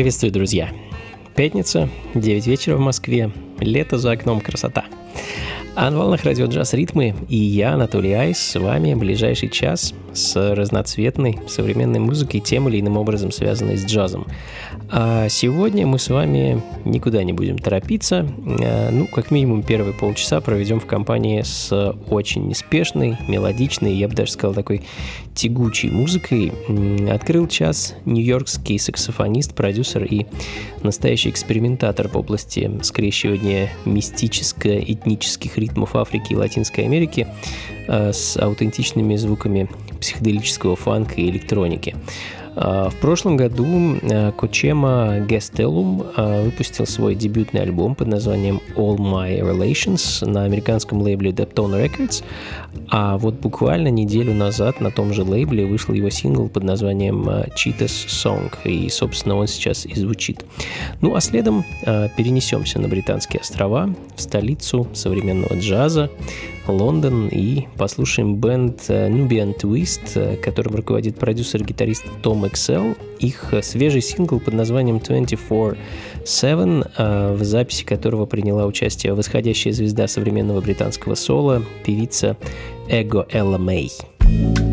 Приветствую, друзья! Пятница, 9 вечера в Москве, лето за окном, красота. А на волнах радио джаз ритмы и я, Анатолий Айс, с вами ближайший час с разноцветной современной музыкой, тем или иным образом связанной с джазом. А сегодня мы с вами никуда не будем торопиться. А, ну, как минимум первые полчаса проведем в компании с очень неспешной, мелодичной, я бы даже сказал, такой тягучей музыкой. Открыл час нью-йоркский саксофонист, продюсер и настоящий экспериментатор в области скрещивания мистическо-этнических ритмов Африки и Латинской Америки а, с аутентичными звуками психоделического фанка и электроники. А, в прошлом году а, Кочема Гестелум а, выпустил свой дебютный альбом под названием All My Relations на американском лейбле Deptone Records, а вот буквально неделю назад на том же лейбле вышел его сингл под названием Cheetah's Song, и, собственно, он сейчас и звучит. Ну, а следом перенесемся на Британские острова, в столицу современного джаза, Лондон и послушаем бенд э, Nubian Twist, э, которым руководит продюсер-гитарист Том Excel. Их э, свежий сингл под названием 24-7, в записи которого приняла участие восходящая звезда современного британского соло, певица Эго Элла Мэй. радио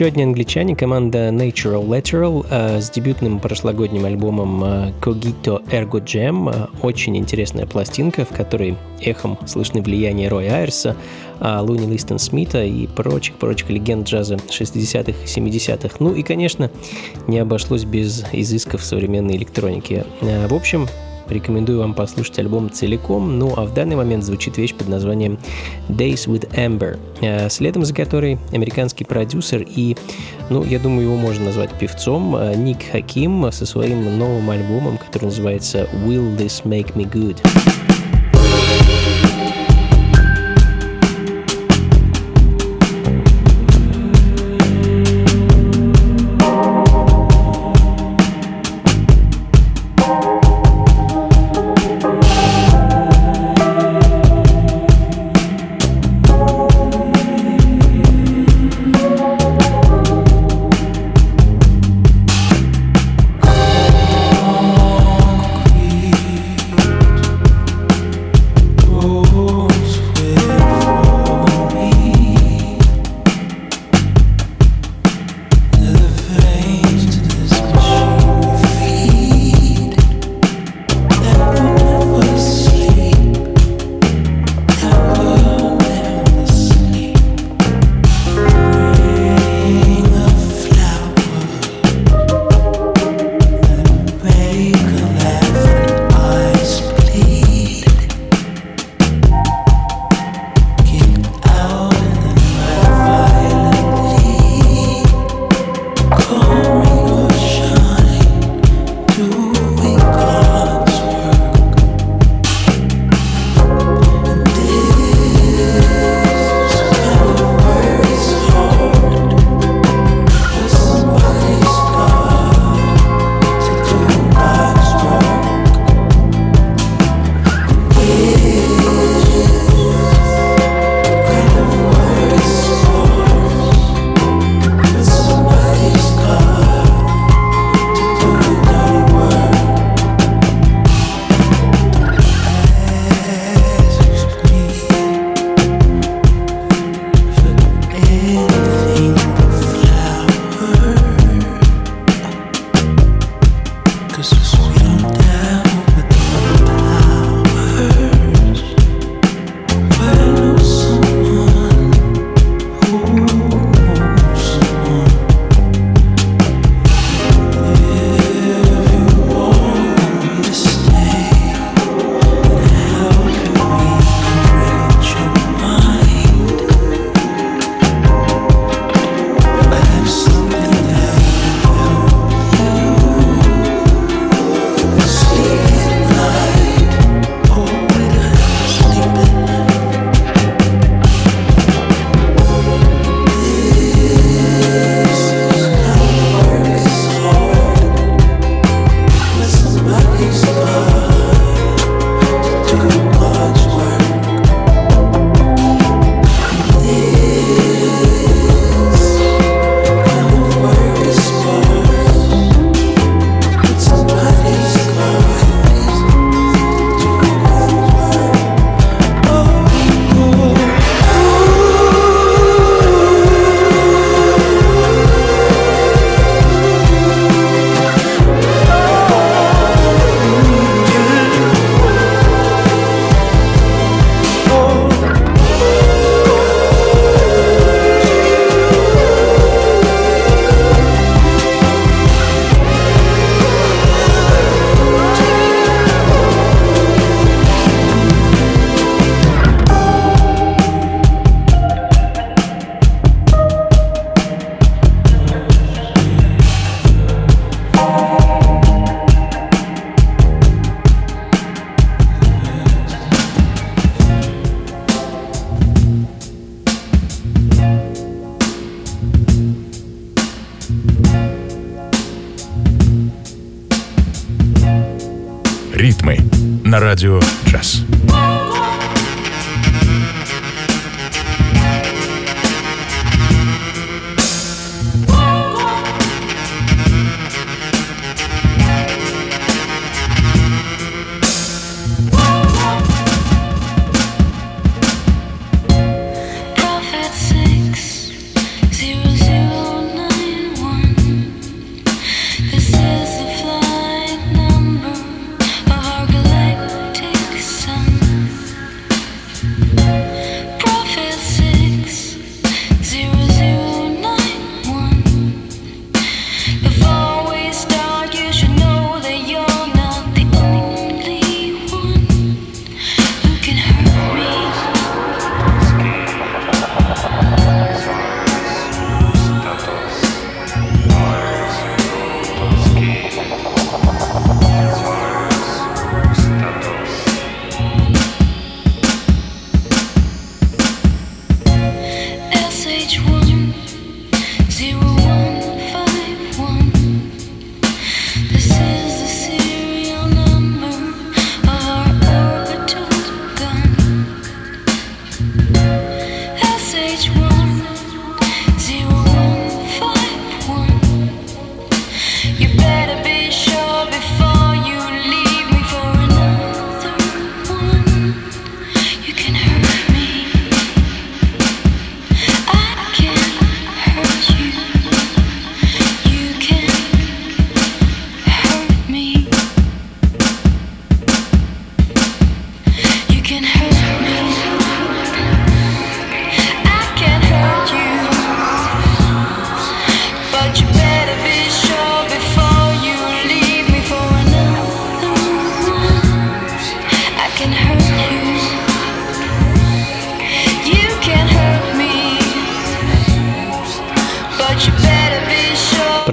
Еще одни англичане, команда Natural Lateral э, с дебютным прошлогодним альбомом э, Cogito Ergo Jam. Э, очень интересная пластинка, в которой эхом слышны влияние Роя Айрса, Луни Листон Смита и прочих-прочих легенд джаза 60-х и 70-х. Ну и, конечно, не обошлось без изысков современной электроники. В общем, Рекомендую вам послушать альбом целиком, ну а в данный момент звучит вещь под названием Days with Amber, э, следом за которой американский продюсер и, ну, я думаю, его можно назвать певцом, э, Ник Хаким со своим новым альбомом, который называется Will This Make Me Good?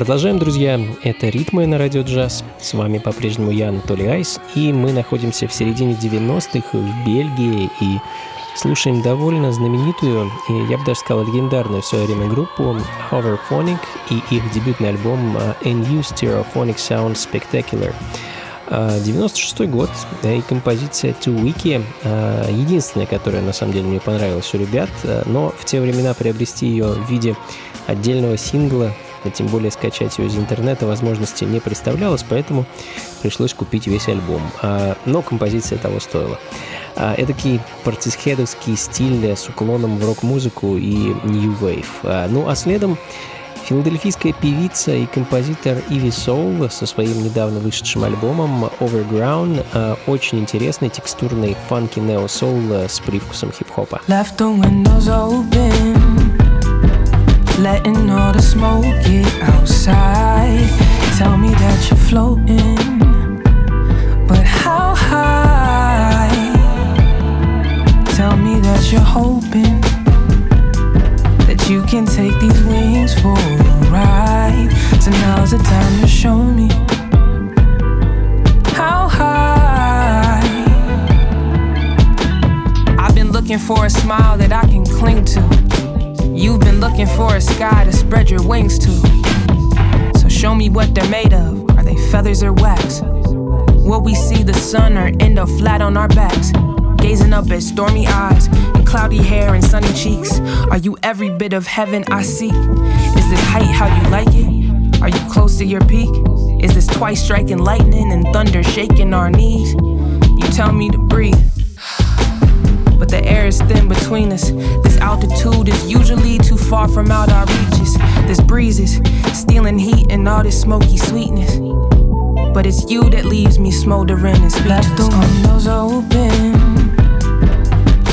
Продолжаем, друзья. Это «Ритмы на радио джаз». С вами по-прежнему я, Анатолий Айс. И мы находимся в середине 90-х в Бельгии и слушаем довольно знаменитую, и я бы даже сказал легендарную в свое время группу Hoverphonic и их дебютный альбом A New Stereophonic Sound Spectacular. 96 год, и композиция To Wiki единственная, которая на самом деле мне понравилась у ребят, но в те времена приобрести ее в виде отдельного сингла а тем более скачать ее из интернета возможности не представлялось, поэтому пришлось купить весь альбом. А, но композиция того стоила. А, эдакий партисхедовский стиль с уклоном в рок-музыку и New Wave. А, ну а следом Филадельфийская певица и композитор Иви Соул со своим недавно вышедшим альбомом Overground, очень интересный текстурный фанки нео-соул с привкусом хип-хопа. Left the windows open. Letting all the smoke get outside. Tell me that you're floating, but how high? Tell me that you're hoping that you can take these wings for a ride. So now's the time to show me how high. I've been looking for a smile that I can cling to You've been looking for a sky to spread your wings to. So show me what they're made of. Are they feathers or wax? Will we see the sun or end up flat on our backs? Gazing up at stormy eyes and cloudy hair and sunny cheeks. Are you every bit of heaven I seek? Is this height how you like it? Are you close to your peak? Is this twice striking lightning and thunder shaking our knees? You tell me to breathe but the air is thin between us. This altitude is usually too far from out our reaches. This breeze is stealing heat and all this smoky sweetness. But it's you that leaves me smoldering and speechless. Left the windows open,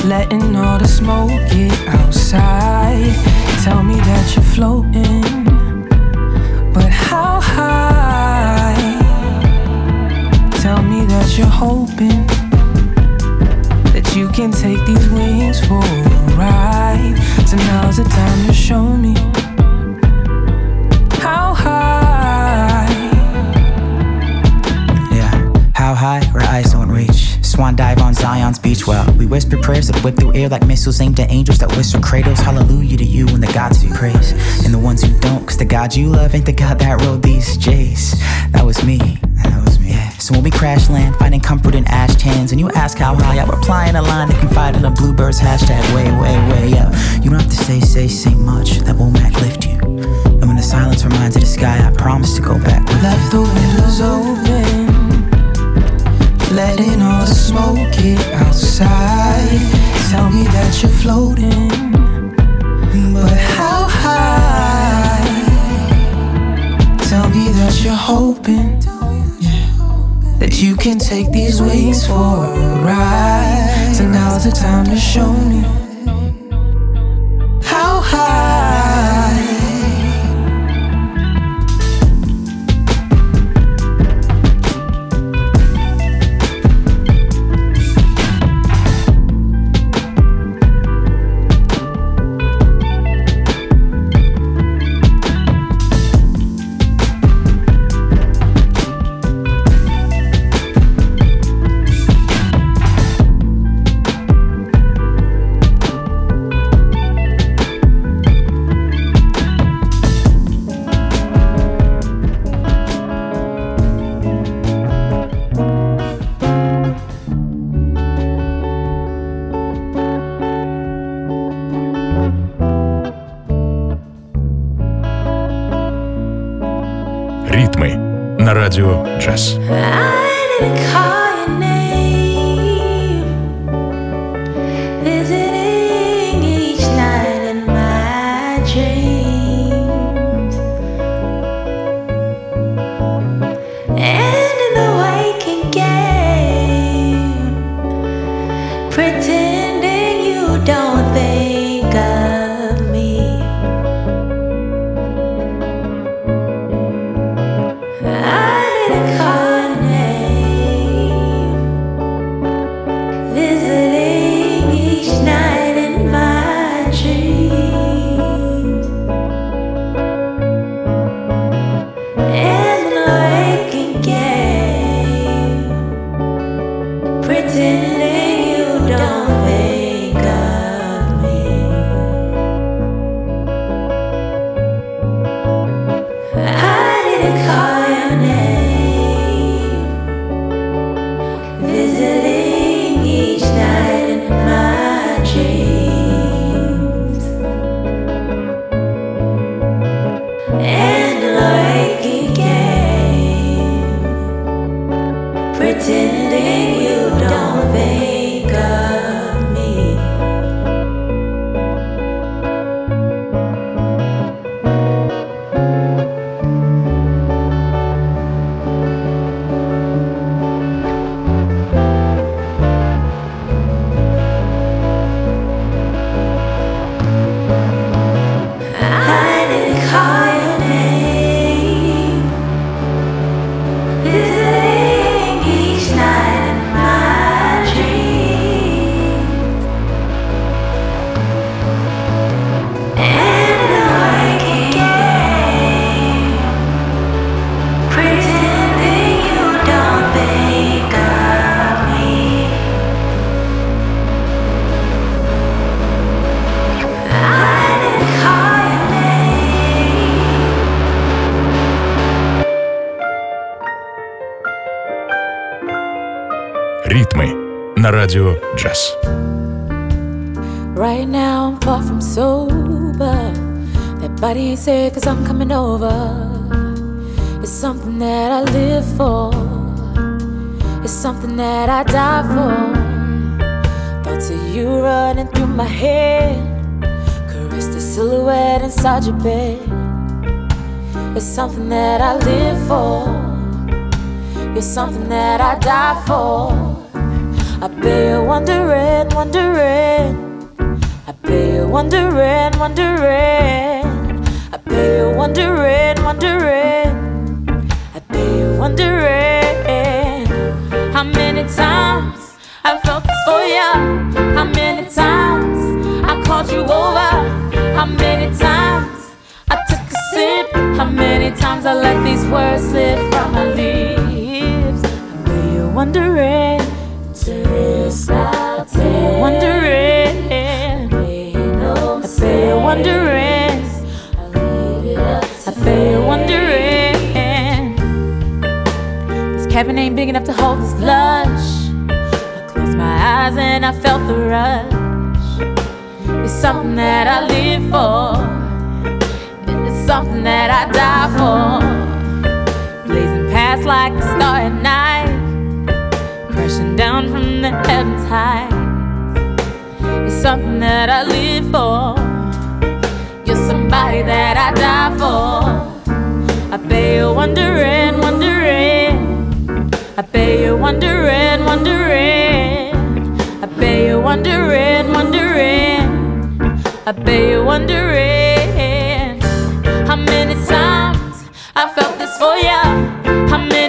letting all the smoke get outside. Tell me that you're floating, but how high? Tell me that you're hoping you can take these wings for a ride. So now's the time to show me how high. Yeah, how high where eyes don't reach. Swan dive on Zion's beach. Well, we whisper prayers that whip through air like missiles aimed at angels that whistle cradles. Hallelujah to you and the gods you praise. And the ones who don't, cause the God you love ain't the God that wrote these J's. That was me. So when we crash land, finding comfort in ash cans, and you ask how high, I reply in a line to confide in a bluebird's hashtag way, way, way up. You don't have to say, say, say much, that won't lift you. And when the silence reminds of the sky, I promise to go back. We left the windows open, letting all the smoke get outside. Tell me that you're floating, but how high? Tell me that you're hoping that you can take these wings for a ride. So now's the time to show me address. на радио джаз. Right now I'm far from sober. That body ain't said cause I'm coming over. It's something that I live for. It's something that I die for. Thoughts of you running through my head. Caress the silhouette inside your bed. It's something that I live for. You're something that I die for. I you're wondering, wondering. I you're wondering, wondering. I you're wondering, wondering. I you're wondering. How many times I've felt this for you? How many times I called you over? How many times I took a sip? How many times I let these words slip from my lips? I you're wondering. Cabin ain't big enough to hold this lush. I closed my eyes and I felt the rush. It's something that I live for. It's something that I die for. Blazing past like a star at night. Down from the heavens high. It's something that I live for. You're somebody that I die for. I bet you're wondering, wondering. I bet you're wondering, wondering. I bet you're wondering, wondering. I bet you're wondering how many times I felt this for you. How many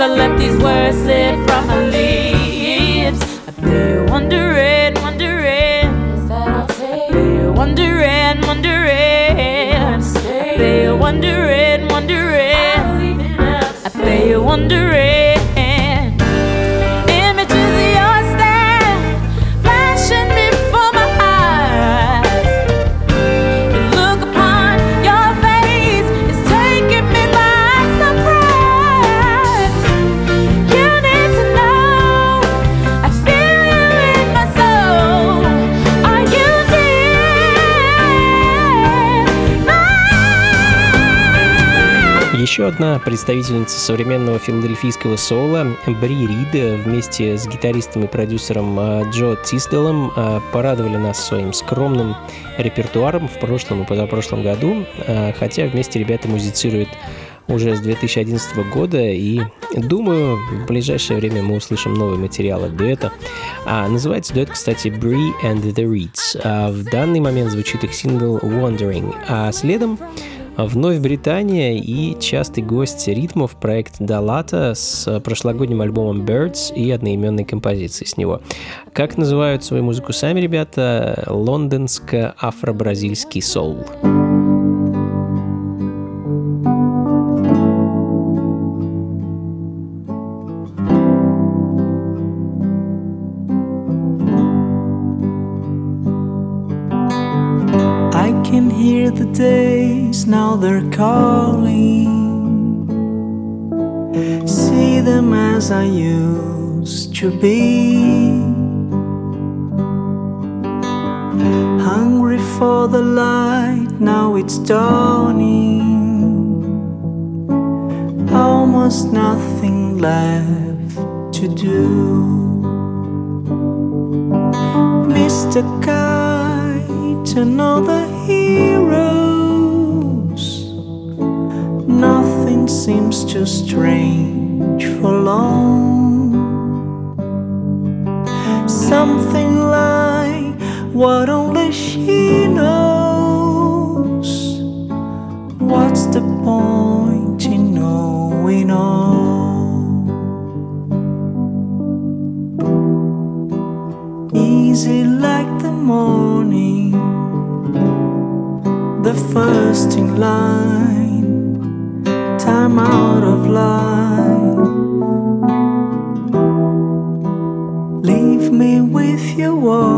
I let these words slip from my lips. I you're wondering, wondering wondering, wondering. I you're wondering, wondering. I wondering. Одна представительница современного филадельфийского соло Бри Рид вместе с гитаристом и продюсером а, Джо Тисделом а, порадовали нас своим скромным репертуаром в прошлом и позапрошлом году, а, хотя вместе ребята музицируют уже с 2011 года, и думаю, в ближайшее время мы услышим новый материал от дуэта. А, называется дуэт, кстати, Brie and the Reeds. А, в данный момент звучит их сингл Wandering, а следом Вновь Британия и частый гость ритмов проект Далата с прошлогодним альбомом Birds и одноименной композицией с него. Как называют свою музыку сами ребята? Лондонско-афро-бразильский соул. Now they're calling. See them as I used to be. Hungry for the light, now it's dawning. Almost nothing left to do. Mr. Kite, another hero seems too strange for long. Something like what only she knows. What's the point in knowing all? Easy like the morning, the first in line out of line. Leave me with your warming,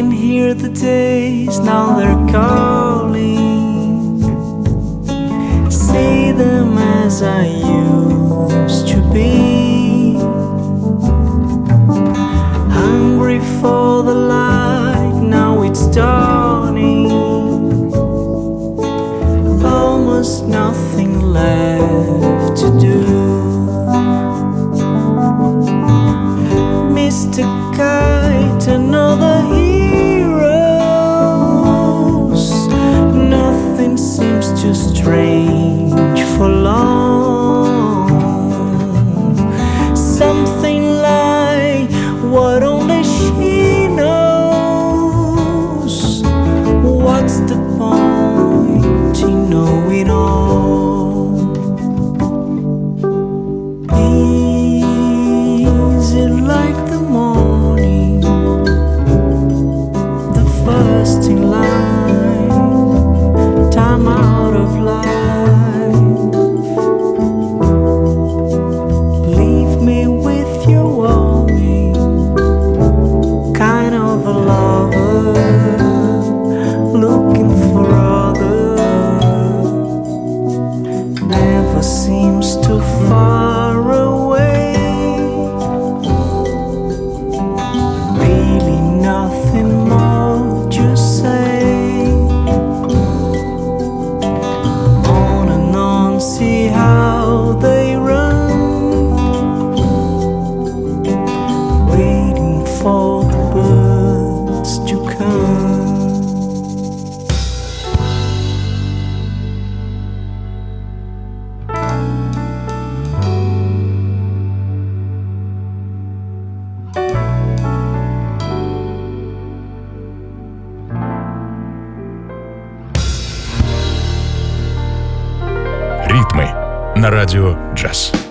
can hear the days now they're calling see them as I used to be. Hungry for the light, now it's dawning. Almost nothing left to do. Mr. Kite, another на радио «Джаз».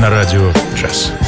на радио «Джаз».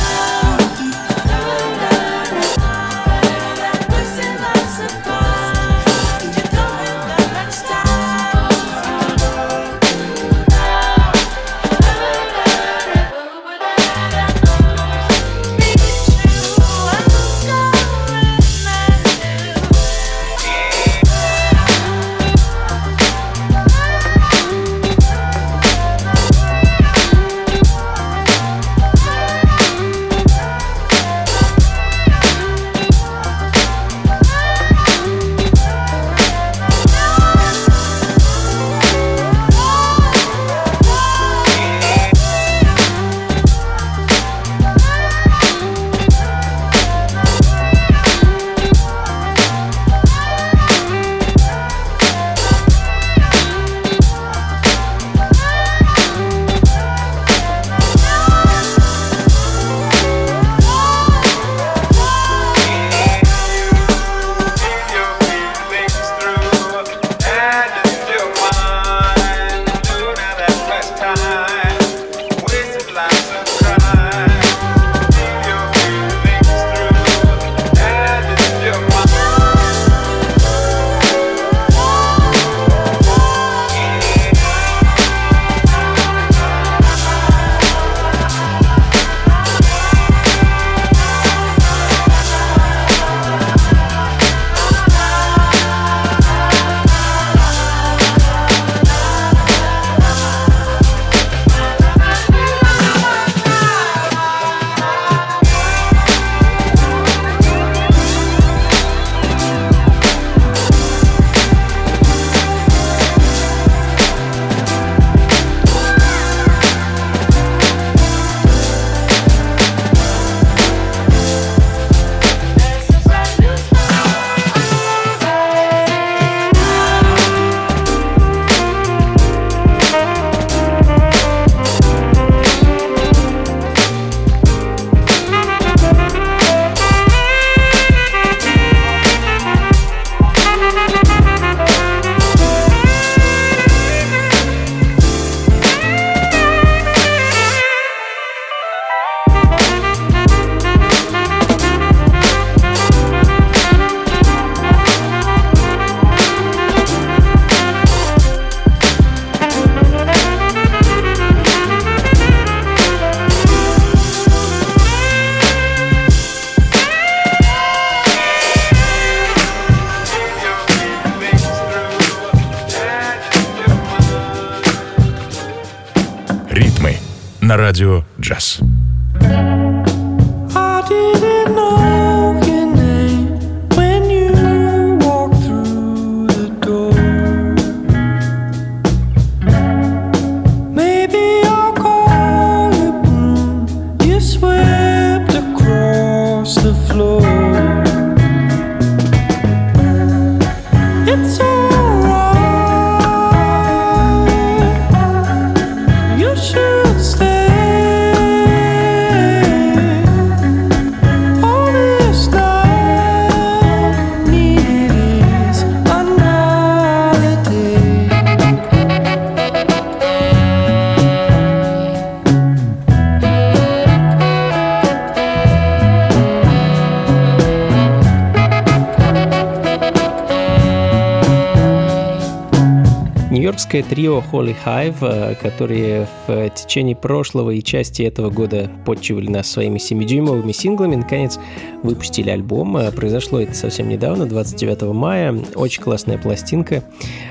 Нью-Йоркское трио Holy Hive, э, которые в течение прошлого и части этого года подчивали нас своими 7-дюймовыми синглами, наконец выпустили альбом. Э, Произошло это совсем недавно, 29 мая. Очень классная пластинка.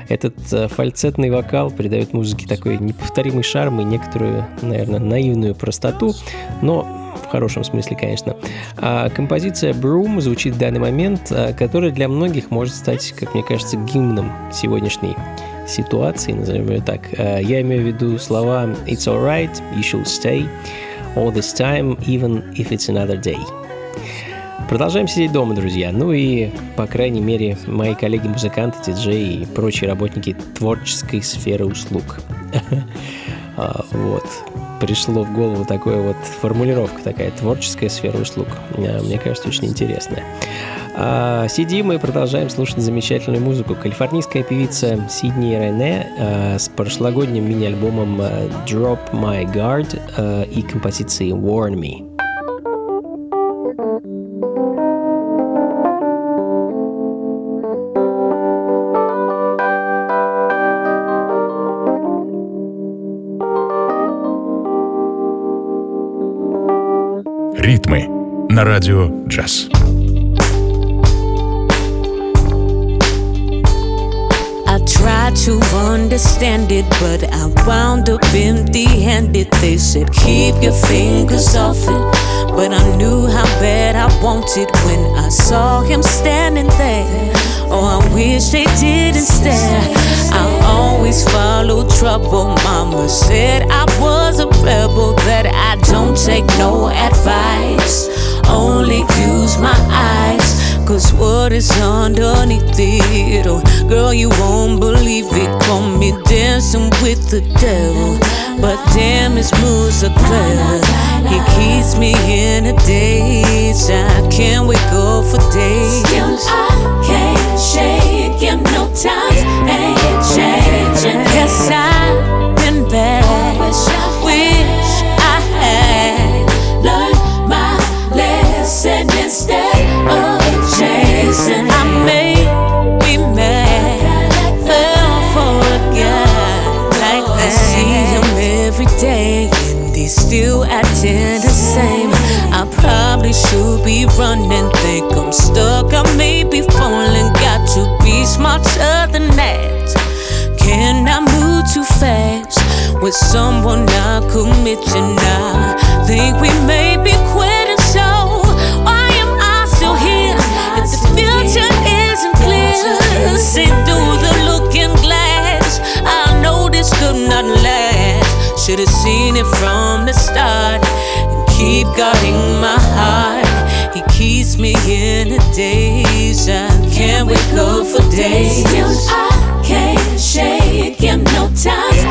Этот э, фальцетный вокал придает музыке такой неповторимый шарм и некоторую, наверное, наивную простоту, но в хорошем смысле, конечно. А композиция Broom звучит в данный момент, которая для многих может стать, как мне кажется, гимном сегодняшней ситуации, назовем ее так. А, Я имею в виду слова «It's alright», «You should stay», «All this time», «Even if it's another day». Продолжаем сидеть дома, друзья. Ну и, по крайней мере, мои коллеги-музыканты, диджеи и прочие работники творческой сферы услуг. А, Вот. Пришло в голову такая вот формулировка, такая творческая сфера услуг. А, Мне кажется, очень интересная. А, Сидим и продолжаем слушать замечательную музыку. Калифорнийская певица Сидни Рене а, с прошлогодним мини-альбомом а, Drop My Guard а, и композицией Warn Me. на радио «Джаз». I tried to understand it, but I wound up empty handed. They said, Keep your fingers off it. But I knew how bad I wanted when I saw him standing there. Oh, I wish they didn't stare. I always follow trouble. Mama said I was a rebel, that I don't take no advice. Only use my eyes. Cause what is underneath it? Oh, girl, you won't believe it. Call me dancing with the devil. But damn, his moves are clever. He keeps me in a daze. I can't wake up for days. Still, I can't shake him. No times ain't changing. Yes, I've been bad. Instead of chasing. I may be mad, fell for a guy like. I see him every day, and he's still acting the same. I probably should be running, think I'm stuck. I may be falling, got to be smarter than that. Can I move too fast with someone not committing? I think we may be. Could not last. Should've seen it from the start and keep guarding my heart. He keeps me in a daze. I can't wake up for days. Still, I can't shake him. No times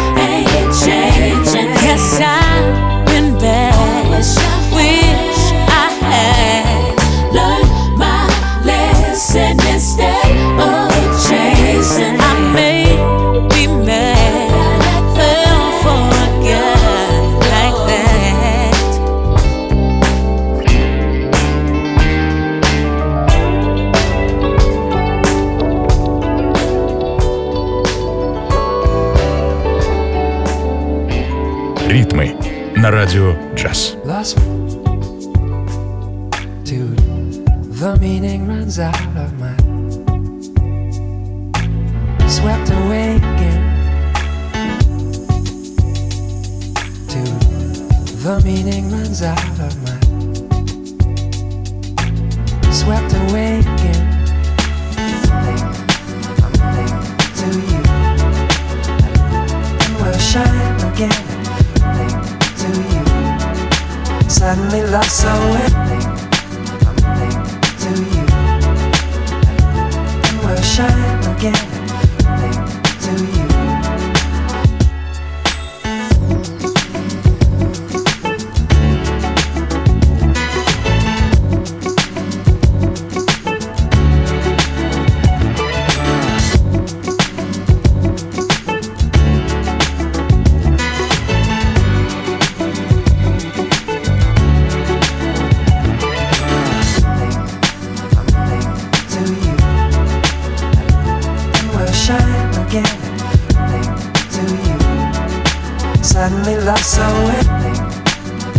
suddenly lost so.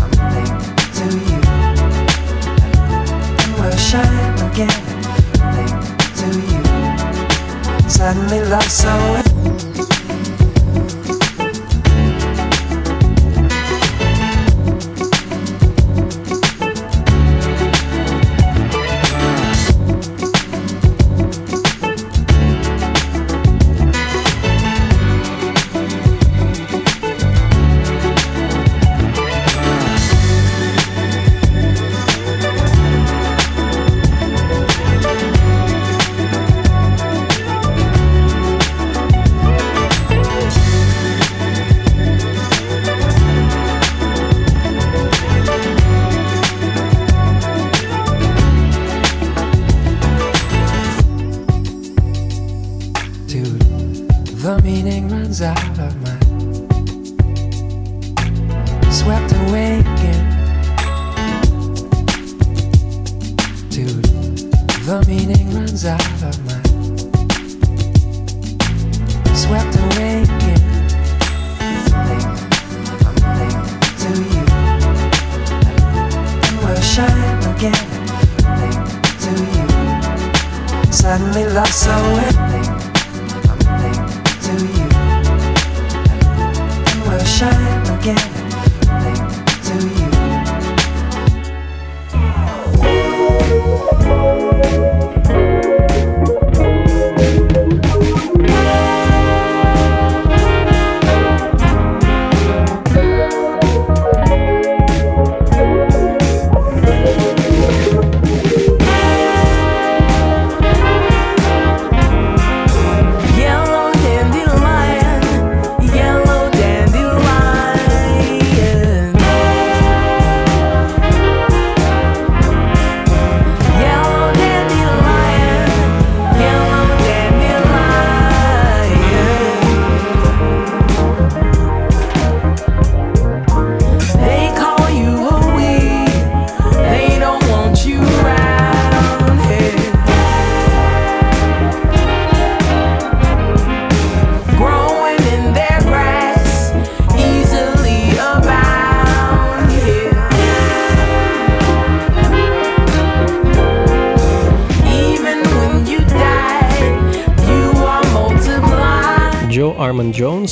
I'm to you, and we'll shine again. Think to you, suddenly lost so.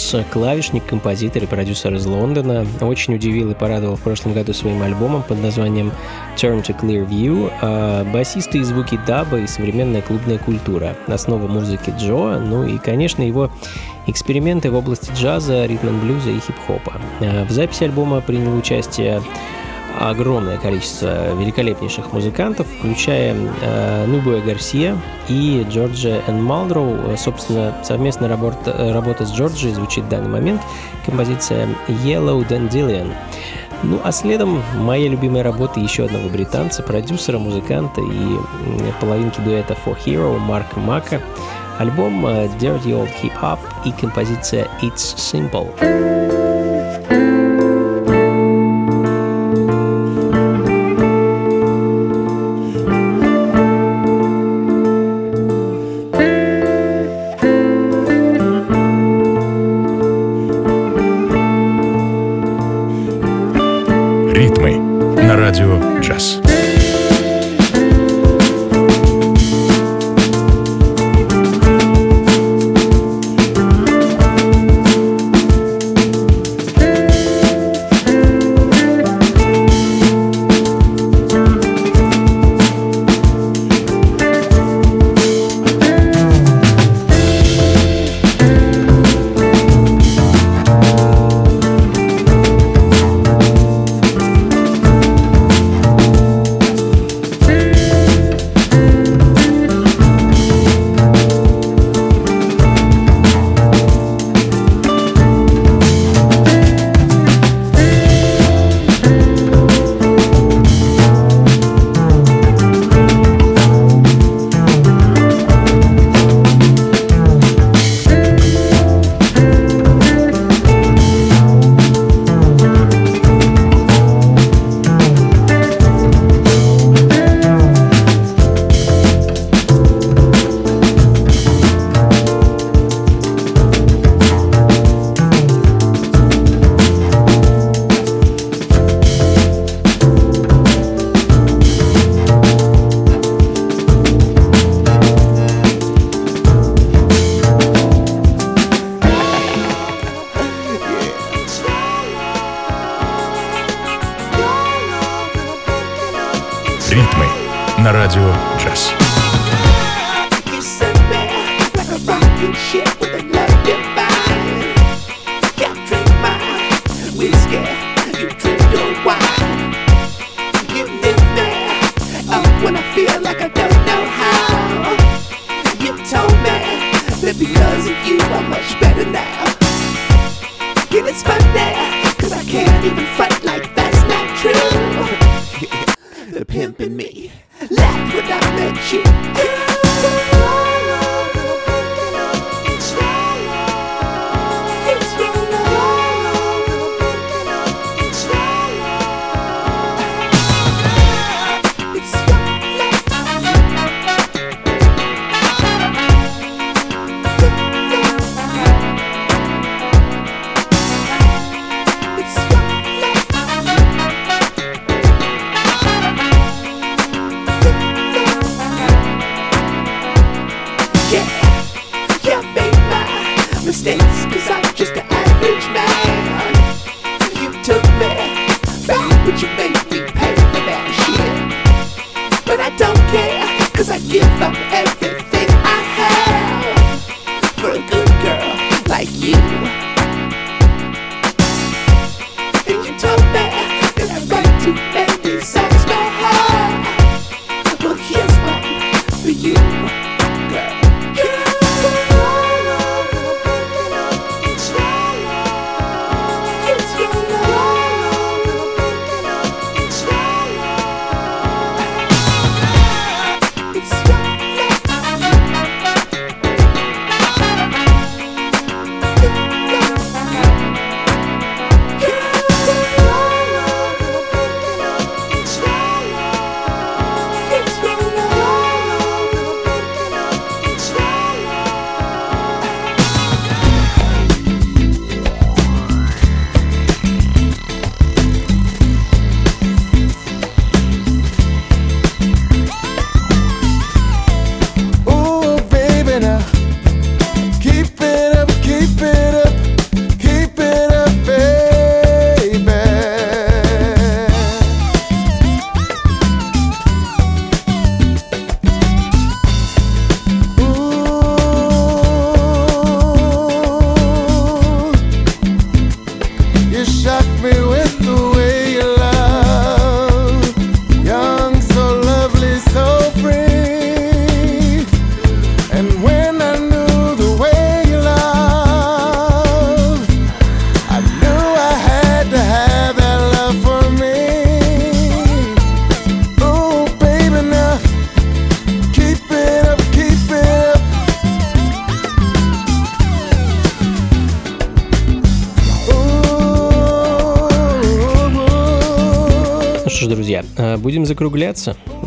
Джонс, клавишник, композитор и продюсер из Лондона, очень удивил и порадовал в прошлом году своим альбомом под названием Turn to Clear View, а басисты и звуки даба и современная клубная культура, основа музыки Джо, ну и, конечно, его эксперименты в области джаза, ритм-блюза и хип-хопа. А В записи альбома приняло участие огромное количество великолепнейших музыкантов, включая э, Нубуя Гарсия и Джорджа Эн Малдроу. Собственно, совместная работа, работа с Джорджией звучит в данный момент. Композиция Yellow Dandelion. Ну, а следом моя любимая работа еще одного британца, продюсера, музыканта и половинки дуэта For Hero Марка Мака. Альбом э, Dirty Old Hip Hop и композиция It's Simple. Ритмы на радио джаз. Like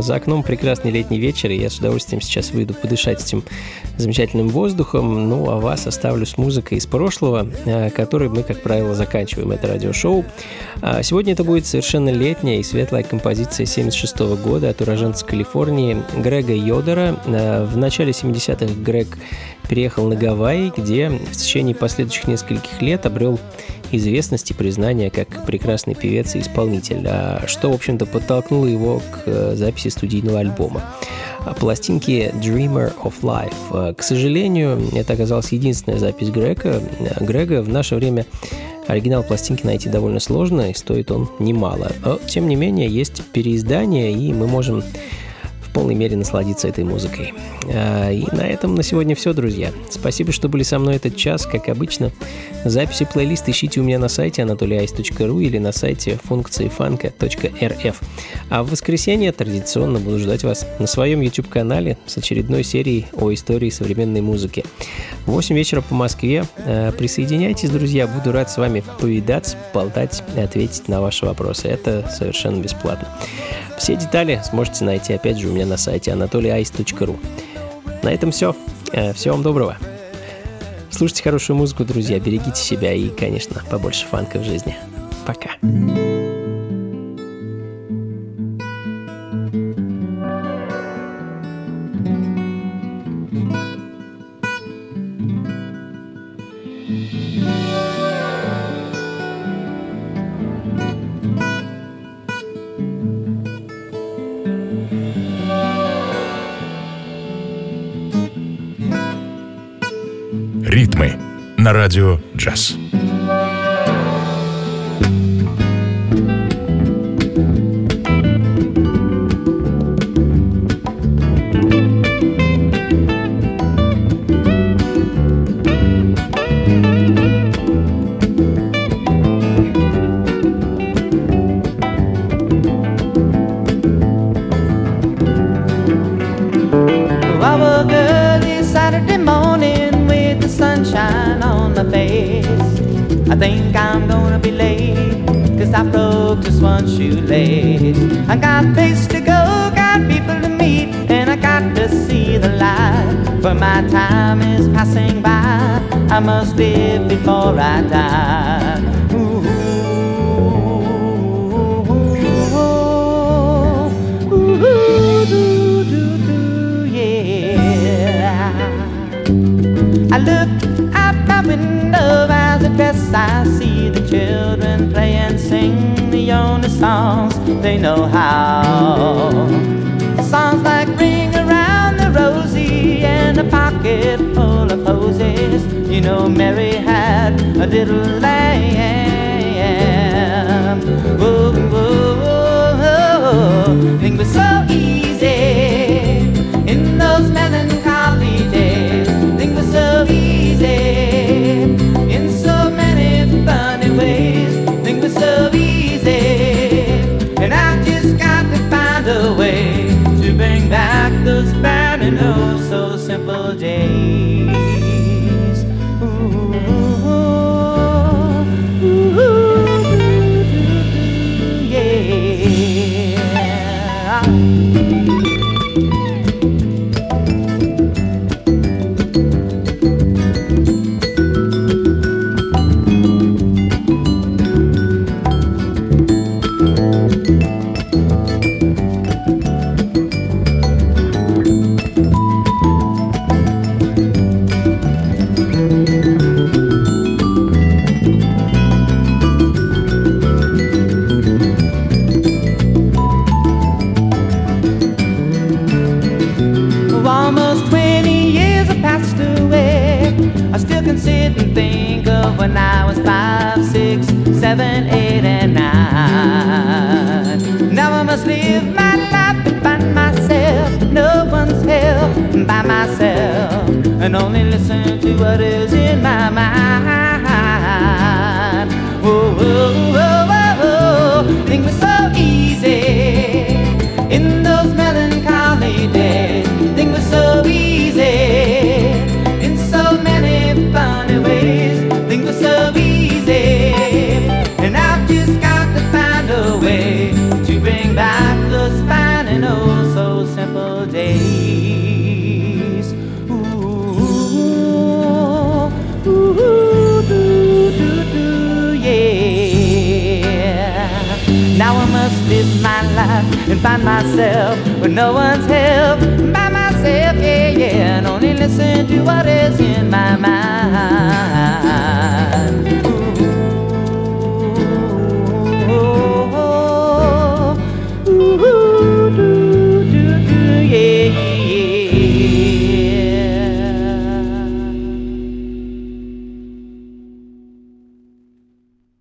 За окном прекрасный летний вечер, и я с удовольствием сейчас выйду подышать этим замечательным воздухом. Ну, а вас оставлю с музыкой из прошлого, э, которой мы, как правило, заканчиваем это радиошоу. А Сегодня это будет совершенно летняя и светлая композиция 76 года от уроженца Калифорнии Грега Йодера. Э, В начале 70-х Грег переехал на Гавайи, где в течение последующих нескольких лет обрел известность и признание как прекрасный певец и исполнитель, а что, в общем-то, подтолкнуло его к э, записи студийного альбома. А Пластинки Dreamer of Life. Э, К сожалению, это оказалась единственная запись Грега. Э, Грега в наше время оригинал пластинки найти довольно сложно, и стоит он немало. Но, тем не менее, есть переиздание, и мы можем полной мере насладиться этой музыкой. А, И на этом на сегодня все, друзья. Спасибо, что были со мной этот час, как обычно. Записи плейлист ищите у меня на сайте anatolyice.ru или на сайте функции фанка.рф. А в воскресенье традиционно буду ждать вас на своем YouTube-канале с очередной серией о истории современной музыки. В 8 вечера по Москве. А, Присоединяйтесь, друзья, буду рад с вами повидаться, болтать и ответить на ваши вопросы. Это совершенно бесплатно. Все детали сможете найти, опять же, у меня на сайте anatolyice.ru. На этом все. Всего вам доброго. Слушайте хорошую музыку, друзья, берегите себя и, конечно, побольше фанка в жизни. Пока. радио «Джаз». before I die. I look out my window as it rests. I see the children play and sing the only songs they know how. Songs You know, Mary had a little lamb. Oh, oh, oh, oh. Things were so easy in those melancholy days. Things were so easy in so many funny ways. Things were so easy, and I just got to find a way to bring back those fine and oh so simple days.